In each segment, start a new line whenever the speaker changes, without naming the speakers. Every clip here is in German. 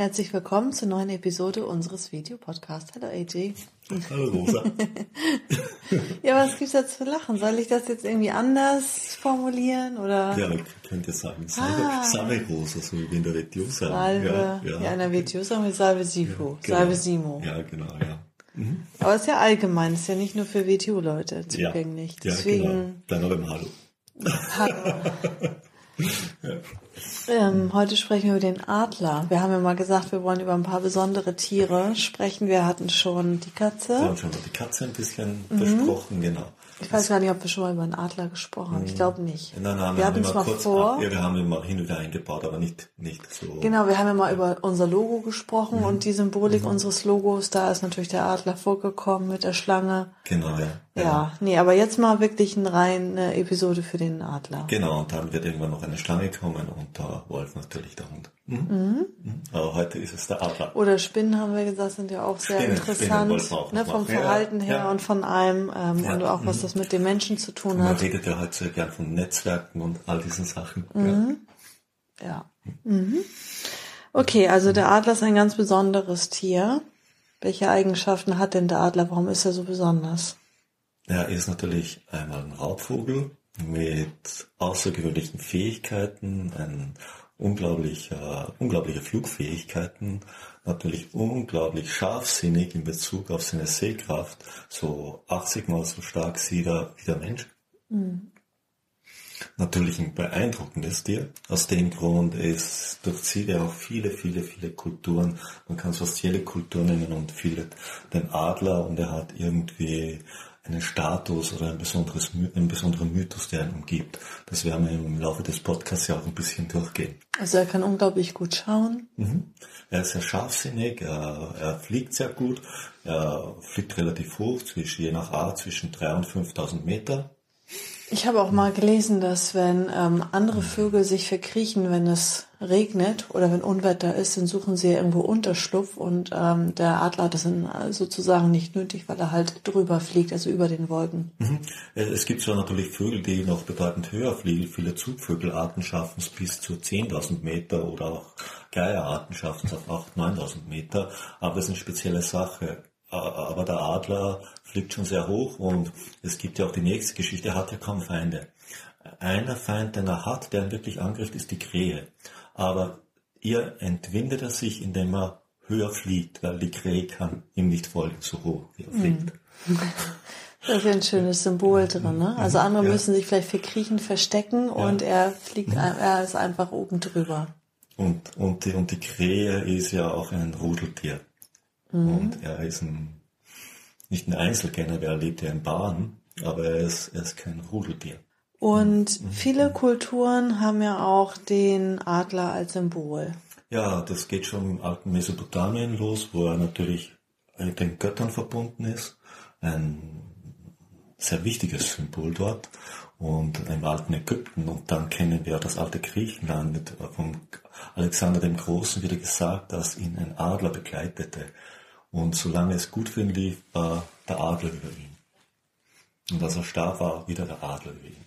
Herzlich willkommen zur neuen Episode unseres Videopodcasts. Hallo AJ.
Hallo Rosa.
ja, was gibt's da zu lachen? Soll ich das jetzt irgendwie anders formulieren oder?
Ja, man könnte sagen Salve, ah. Salve Rosa, so wie in der WTO sagen.
Salve, ja, ja. ja in der WTO sagen wir Salve Sifo, ja, genau. Salve Simo.
Ja, genau, ja. Mhm.
Aber es ist ja allgemein, es ist ja nicht nur für WTO-Leute zugänglich.
Ja,
Deswegen...
ja genau. Dann aber im Hallo.
Hallo. Ähm, heute sprechen wir über den Adler. Wir haben ja mal gesagt, wir wollen über ein paar besondere Tiere sprechen. Wir hatten schon die Katze.
Wir haben schon die Katze ein bisschen mhm. besprochen, genau.
Ich weiß gar nicht, ob wir schon mal über einen Adler gesprochen haben. Ich glaube nicht.
Nein, nein, wir hatten es mal vor. Ab, ja, wir haben ihn mal hin und wieder eingebaut, aber nicht, nicht so.
Genau, wir haben ja mal über unser Logo gesprochen mhm. und die Symbolik mhm. unseres Logos. Da ist natürlich der Adler vorgekommen mit der Schlange.
Genau, ja.
Ja, ja. nee, aber jetzt mal wirklich eine reine Episode für den Adler.
Genau, und dann wird irgendwann noch eine Schlange kommen und der Wolf natürlich der Hund. Mhm. Mhm. mhm. Aber heute ist es der Adler.
Oder Spinnen haben wir gesagt, sind ja auch sehr Spinnen, interessant. Spinnen ne, vom Verhalten her ja. und von allem ähm, und auch was mhm. Das mit den Menschen zu tun
Man
hat.
Man redet ja heute sehr gern von Netzwerken und all diesen Sachen.
Mhm. Ja. Mhm. Okay, also der Adler ist ein ganz besonderes Tier. Welche Eigenschaften hat denn der Adler? Warum ist er so besonders?
Er ist natürlich einmal ein Raubvogel mit außergewöhnlichen Fähigkeiten, ein unglaublicher, unglaubliche Flugfähigkeiten, natürlich unglaublich scharfsinnig in Bezug auf seine Sehkraft, so 80 mal so stark wie der, wie der Mensch. Mhm. Natürlich ein beeindruckendes Tier. Aus dem Grund ist, durchzieht er auch viele, viele, viele Kulturen. Man kann fast jede Kultur nennen und viele den Adler und er hat irgendwie einen Status oder ein besonderes, einen besonderen Mythos, der ihn umgibt. Das werden wir im Laufe des Podcasts ja auch ein bisschen durchgehen.
Also er kann unglaublich gut schauen.
Mhm. Er ist sehr scharfsinnig, er, er, fliegt sehr gut, er fliegt relativ hoch, zwischen, je nach Art zwischen 3.000 und 5.000 Meter.
Ich habe auch mal gelesen, dass wenn ähm, andere Vögel sich verkriechen, wenn es regnet oder wenn Unwetter ist, dann suchen sie irgendwo Unterschlupf und ähm, der Adler hat das sozusagen nicht nötig, weil er halt drüber fliegt, also über den Wolken.
Mhm. Es gibt zwar natürlich Vögel, die noch bedeutend höher fliegen. Viele Zugvögelarten schaffen es bis zu 10.000 Meter oder auch Geierarten schaffen es auf 8.000, 9.000 Meter, aber es ist eine spezielle Sache aber der Adler fliegt schon sehr hoch und es gibt ja auch die nächste Geschichte, er hat ja kaum Feinde. Einer Feind, den er hat, der ihn wirklich angreift, ist die Krähe. Aber ihr entwindet er sich, indem er höher fliegt, weil die Krähe kann ihm nicht folgen, so hoch wie er fliegt.
Da ist ein schönes Symbol drin, ne? Also andere ja. müssen sich vielleicht verkriechen, verstecken ja. und er fliegt, er ist einfach oben drüber.
Und, und, die, und die Krähe ist ja auch ein Rudeltier. Mhm. Und er ist ein, nicht ein Einzelgänger, er lebt ja in Bahn, aber er ist, er ist kein Rudeltier.
Und mhm. viele Kulturen haben ja auch den Adler als Symbol.
Ja, das geht schon im alten Mesopotamien los, wo er natürlich mit den Göttern verbunden ist. Ein sehr wichtiges Symbol dort. Und im alten Ägypten. Und dann kennen wir das alte Griechenland. Von Alexander dem Großen wieder gesagt, dass ihn ein Adler begleitete. Und solange es gut für ihn lief, war der Adler über ihn. Und als er starb, war wieder der Adler über ihn.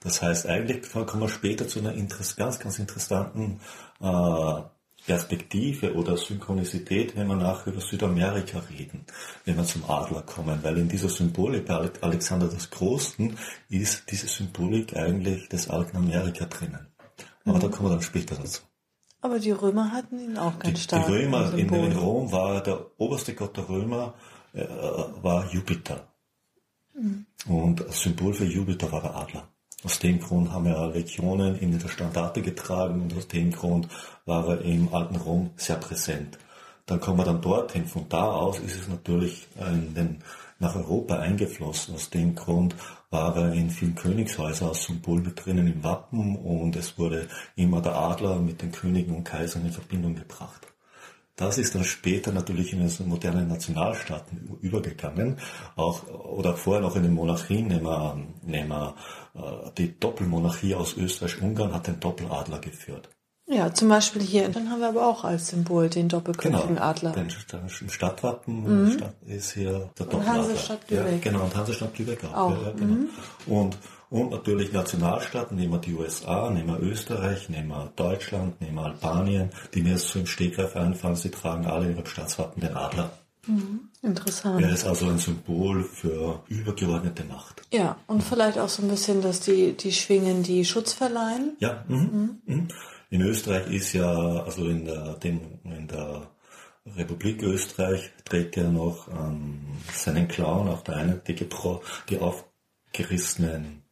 Das heißt, eigentlich kommen wir später zu einer ganz, ganz interessanten äh, Perspektive oder Synchronizität, wenn wir nachher über Südamerika reden, wenn wir zum Adler kommen, weil in dieser Symbolik bei Alexander des Großen ist diese Symbolik eigentlich des alten Amerika drinnen. Aber mhm. da kommen wir dann später dazu.
Aber die Römer hatten ihn auch ganz
die,
stark.
Die Römer in, in, Rom war der oberste Gott der Römer äh, war Jupiter. Mhm. Und das Symbol für Jupiter war der Adler. Aus dem Grund haben wir Legionen in der Standarte getragen und aus dem Grund war er im alten Rom sehr präsent. Dann kommen wir dann dorthin. Von da aus ist es natürlich in den, nach Europa eingeflossen. Aus dem Grund war er in vielen Königshäusern als Symbol mit drinnen im Wappen und es wurde immer der Adler mit den Königen und Kaisern in Verbindung gebracht. das ist dann später natürlich in den modernen Nationalstaaten übergegangen. Auch, oder vorher noch in den Monarchien, nehmen wir, nehmen wir äh, die Doppelmonarchie aus Österreich-Ungarn hat den Doppeladler geführt.
Ja, zum Beispiel hier. Dann haben wir aber auch als Symbol den doppelköpfigen
genau,
Adler.
Im Stadtwappen mhm. ist hier der Doppeladler.
Und Hansestadt Lübeck.
Ja, genau, und Hansestadt Lübeck auch.
auch.
Ja, genau.
Mhm.
Und, und natürlich Nationalstaaten, nehmen wir die USA, nehmen wir Österreich, nehmen wir Deutschland, nehmen wir Albanien, die mir jetzt so im Stegreif einfallen, sie tragen alle in ihrem Staatswappen den Adler.
Mhm. Interessant.
Er ist also ein Symbol für übergeordnete Macht.
Ja, und vielleicht auch so ein bisschen, dass die, die Schwingen die Schutz verleihen.
Ja, mhm. Mhm. In Österreich ist ja, also in der, den, in der Republik Österreich trägt er noch ähm, seinen Clown auf der einen, die, die aufgerissenen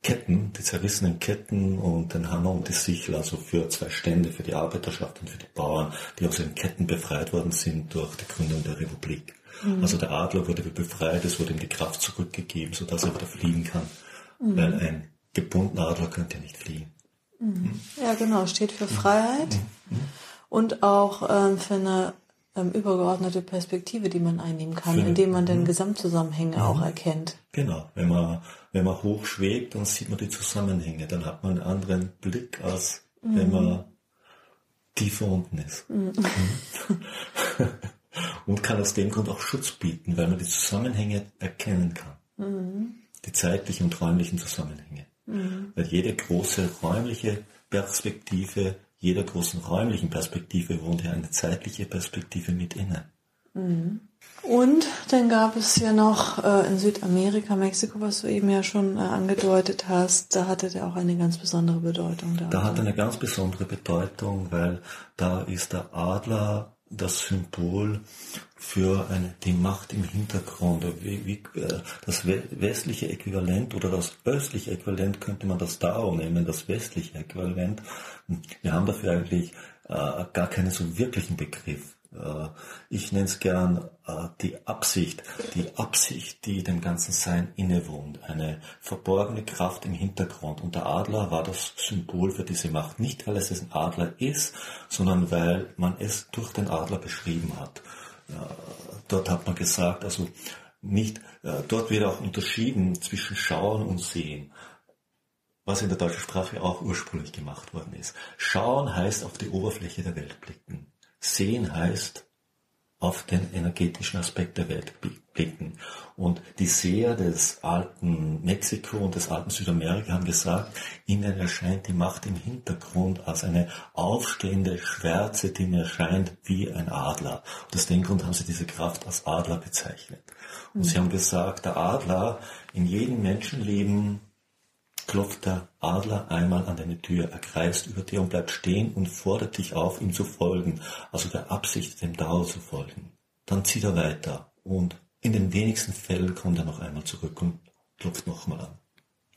Ketten, die zerrissenen Ketten und den Hammer und die Sichel, also für zwei Stände, für die Arbeiterschaft und für die Bauern, die aus den Ketten befreit worden sind durch die Gründung der Republik. Mhm. Also der Adler wurde befreit, es wurde ihm die Kraft zurückgegeben, sodass er wieder fliegen kann. Mhm. Weil ein gebundener Adler könnte ja nicht fliehen.
Ja, genau, steht für Freiheit und auch ähm, für eine ähm, übergeordnete Perspektive, die man einnehmen kann, für, indem man den Gesamtzusammenhänge ja. auch erkennt.
Genau, wenn man, wenn man hoch schwebt, dann sieht man die Zusammenhänge, dann hat man einen anderen Blick, als mhm. wenn man tiefer unten ist. Mhm. und kann aus dem Grund auch Schutz bieten, weil man die Zusammenhänge erkennen kann. Mhm. Die zeitlichen und räumlichen Zusammenhänge. Weil jede große räumliche Perspektive, jeder großen räumlichen Perspektive wohnt ja eine zeitliche Perspektive mit inne.
Mhm. Und dann gab es ja noch äh, in Südamerika, Mexiko, was du eben ja schon äh, angedeutet hast, da hatte der auch eine ganz besondere Bedeutung.
Da, da hat eine ganz besondere Bedeutung, weil da ist der Adler das Symbol für eine, die Macht im Hintergrund. Wie, wie, äh, das westliche Äquivalent oder das östliche Äquivalent könnte man das Dao nehmen, das westliche Äquivalent. Wir haben dafür eigentlich äh, gar keinen so wirklichen Begriff. Äh, ich nenne es gern äh, die Absicht, die Absicht, die dem ganzen Sein innewohnt, eine verborgene Kraft im Hintergrund. Und der Adler war das Symbol für diese Macht, nicht weil es ein Adler ist, sondern weil man es durch den Adler beschrieben hat. Äh, dort hat man gesagt, also nicht, dort wird auch unterschieden zwischen Schauen und Sehen was in der deutschen Sprache auch ursprünglich gemacht worden ist. Schauen heißt auf die Oberfläche der Welt blicken. Sehen heißt auf den energetischen Aspekt der Welt blicken. Und die Seher des alten Mexiko und des alten Südamerika haben gesagt, ihnen erscheint die Macht im Hintergrund als eine aufstehende Schwärze, die mir erscheint wie ein Adler. Und aus dem Grund haben sie diese Kraft als Adler bezeichnet. Und mhm. sie haben gesagt, der Adler in jedem Menschenleben klopft der Adler einmal an deine Tür, er kreist über dir und bleibt stehen und fordert dich auf, ihm zu folgen, also der Absicht, dem Dao zu folgen. Dann zieht er weiter und in den wenigsten Fällen kommt er noch einmal zurück und klopft nochmal an.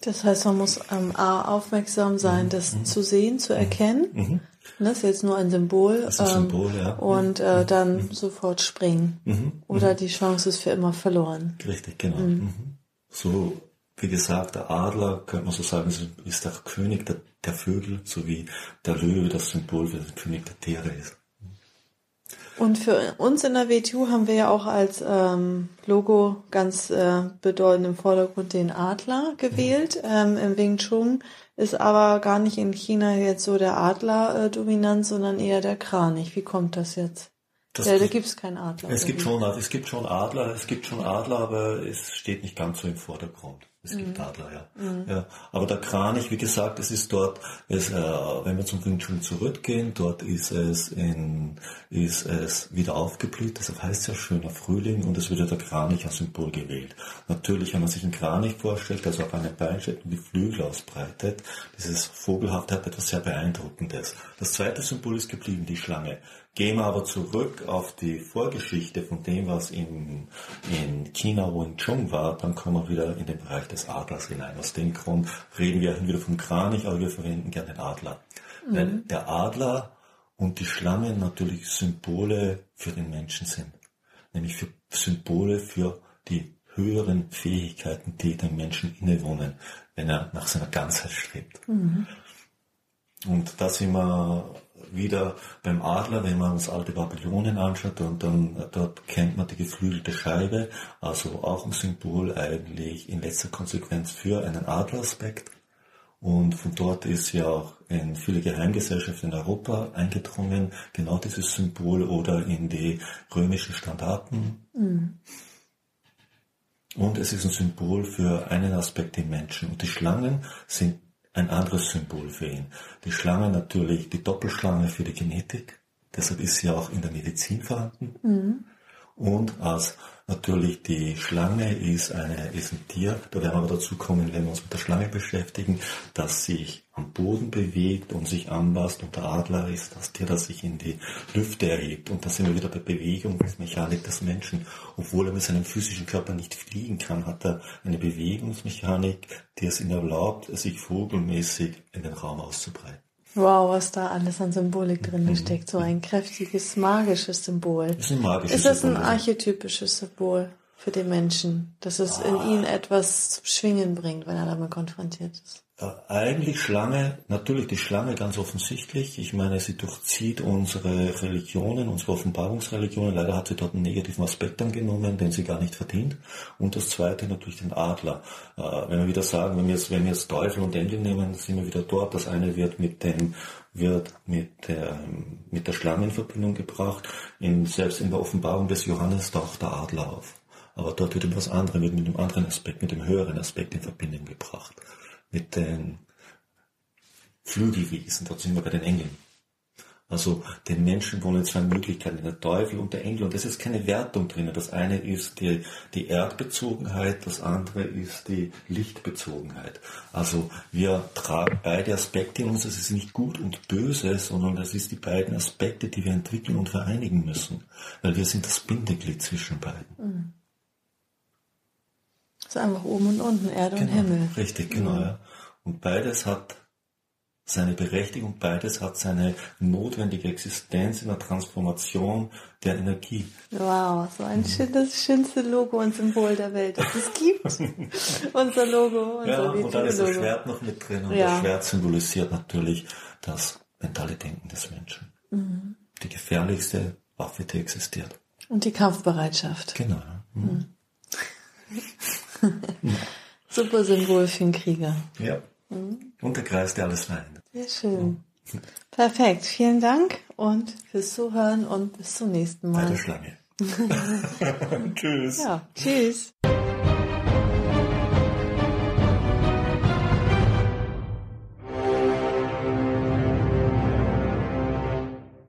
Das heißt, man muss ähm, A, aufmerksam sein, mhm. das mhm. zu sehen, zu erkennen. Mhm. mhm. Das ist jetzt nur ein Symbol.
Das ist ein ähm, Symbol, ja.
Und äh, mhm. dann mhm. sofort springen. Oder die Chance ist für immer verloren.
Richtig, genau. So wie gesagt, der Adler, könnte man so sagen, ist der König der, der Vögel, so wie der Löwe das Symbol für den König der Tiere ist.
Und für uns in der WTU haben wir ja auch als ähm, Logo ganz äh, bedeutend im Vordergrund den Adler gewählt. Mhm. Ähm, Im Wing Chun ist aber gar nicht in China jetzt so der Adler äh, dominant, sondern eher der Kranich. Wie kommt das jetzt? Das ja, da gibt es keinen Adler.
Es gibt, schon, es gibt schon Adler, es gibt schon Adler, aber es steht nicht ganz so im Vordergrund. Es gibt mhm. Adler, ja. Mhm. ja. Aber der Kranich, wie gesagt, es ist dort, es, äh, wenn wir zum Wing Chun zurückgehen, dort ist es in, ist es wieder aufgeblüht, deshalb heißt es ja schöner Frühling und es wird ja der Kranich als Symbol gewählt. Natürlich, wenn man sich einen Kranich vorstellt, also auf einem Bein steht und die Flügel ausbreitet, dieses Vogelhafte hat etwas sehr Beeindruckendes. Das zweite Symbol ist geblieben, die Schlange. Gehen wir aber zurück auf die Vorgeschichte von dem, was in, in China Wing Chun war, dann kommen wir wieder in den Bereich des Adlers hinein. Aus dem Grund reden wir wieder vom Kranich, aber wir verwenden gerne den Adler. Mhm. Weil der Adler und die Schlange natürlich Symbole für den Menschen sind. Nämlich für Symbole für die höheren Fähigkeiten, die dem Menschen innewohnen, wenn er nach seiner Ganzheit strebt. Mhm. Und da sind wir wieder beim Adler, wenn man das alte Babylonien anschaut und dann dort kennt man die geflügelte Scheibe, also auch ein Symbol eigentlich in letzter Konsequenz für einen Adleraspekt. Und von dort ist ja auch in viele Geheimgesellschaften in Europa eingedrungen, genau dieses Symbol oder in die römischen Standarten. Mhm. Und es ist ein Symbol für einen Aspekt im Menschen. Und die Schlangen sind ein anderes Symbol für ihn. Die Schlange natürlich, die Doppelschlange für die Genetik. Deshalb ist sie auch in der Medizin vorhanden. Mhm. Und als Natürlich, die Schlange ist, eine, ist ein Tier, da werden wir dazu kommen, wenn wir uns mit der Schlange beschäftigen, dass sich am Boden bewegt und sich anpasst und der Adler ist das Tier, das sich in die Lüfte erhebt. Und da sind wir wieder bei Bewegungsmechanik des Menschen. Obwohl er mit seinem physischen Körper nicht fliegen kann, hat er eine Bewegungsmechanik, die es ihm erlaubt, sich vogelmäßig in den Raum auszubreiten.
Wow, was da alles an Symbolik drin mhm. steckt. So ein kräftiges, magisches Symbol.
Ist, ein magisches
ist das Symbol, ein archetypisches Symbol für den Menschen, dass es ah. in ihn etwas zum Schwingen bringt, wenn er damit konfrontiert ist?
Äh, eigentlich Schlange, natürlich die Schlange ganz offensichtlich. Ich meine, sie durchzieht unsere Religionen, unsere Offenbarungsreligionen. Leider hat sie dort einen negativen Aspekt angenommen, den sie gar nicht verdient. Und das zweite natürlich den Adler. Äh, wenn wir wieder sagen, wenn wir jetzt, wenn wir jetzt Teufel und Engel nehmen, sind wir wieder dort. Das eine wird mit dem, wird mit der, mit der Schlange in Verbindung gebracht. In, selbst in der Offenbarung des Johannes taucht der Adler auf. Aber dort wird etwas anderes, wird mit einem anderen Aspekt, mit dem höheren Aspekt in Verbindung gebracht mit den Flügelwesen, dort sind wir bei den Engeln. Also den Menschen wohnen zwei Möglichkeiten, der Teufel und der Engel. Und das ist keine Wertung drin. Das eine ist die, die Erdbezogenheit, das andere ist die Lichtbezogenheit. Also wir tragen beide Aspekte in uns. Das ist nicht gut und böse, sondern das ist die beiden Aspekte, die wir entwickeln und vereinigen müssen. Weil wir sind das Bindeglied zwischen beiden. Mhm.
Das ist einfach oben und unten, Erde
genau,
und Himmel.
Richtig, genau. Mhm. Ja. Und beides hat seine Berechtigung, beides hat seine notwendige Existenz in der Transformation der Energie.
Wow, so ein schön, das schönste Logo und Symbol der Welt, das es gibt. unser Logo, unser
Ja, und da ist das Schwert noch mit drin und ja. das Schwert symbolisiert natürlich das mentale Denken des Menschen. Mhm. Die gefährlichste Waffe, die existiert.
Und die Kampfbereitschaft.
Genau. Mhm.
Super Symbol für einen Krieger.
Ja. Und der Kreis, der alles vereint.
Sehr schön. Perfekt. Vielen Dank und fürs Zuhören und bis zum nächsten Mal.
Bei der Schlange. tschüss.
Ja, tschüss.